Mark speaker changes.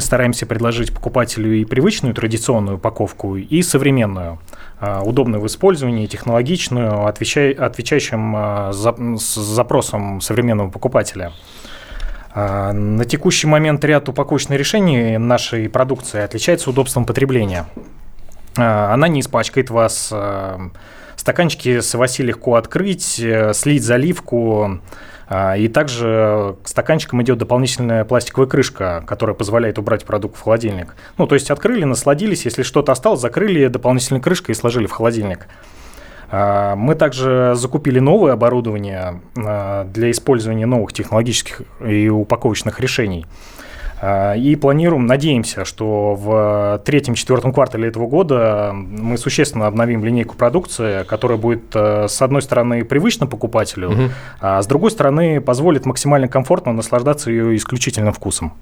Speaker 1: стараемся предложить покупателю и привычную традиционную упаковку, и современную, удобную в использовании, технологичную, отвечающим запросам современного покупателя. На текущий момент ряд упаковочных решений нашей продукции отличается удобством потребления. Она не испачкает вас, стаканчики с Васи легко открыть, э, слить заливку, а, и также к стаканчикам идет дополнительная пластиковая крышка, которая позволяет убрать продукт в холодильник. Ну, то есть открыли, насладились, если что-то осталось, закрыли дополнительной крышкой и сложили в холодильник. А, мы также закупили новое оборудование а, для использования новых технологических и упаковочных решений. А, и планируем, надеемся, что в третьем-четвертом квартале этого года мы существенно обновим линейку продукции, которая будет, э, с одной стороны, привычна покупателю, угу. а с другой стороны, позволит максимально комфортно наслаждаться ее исключительным вкусом.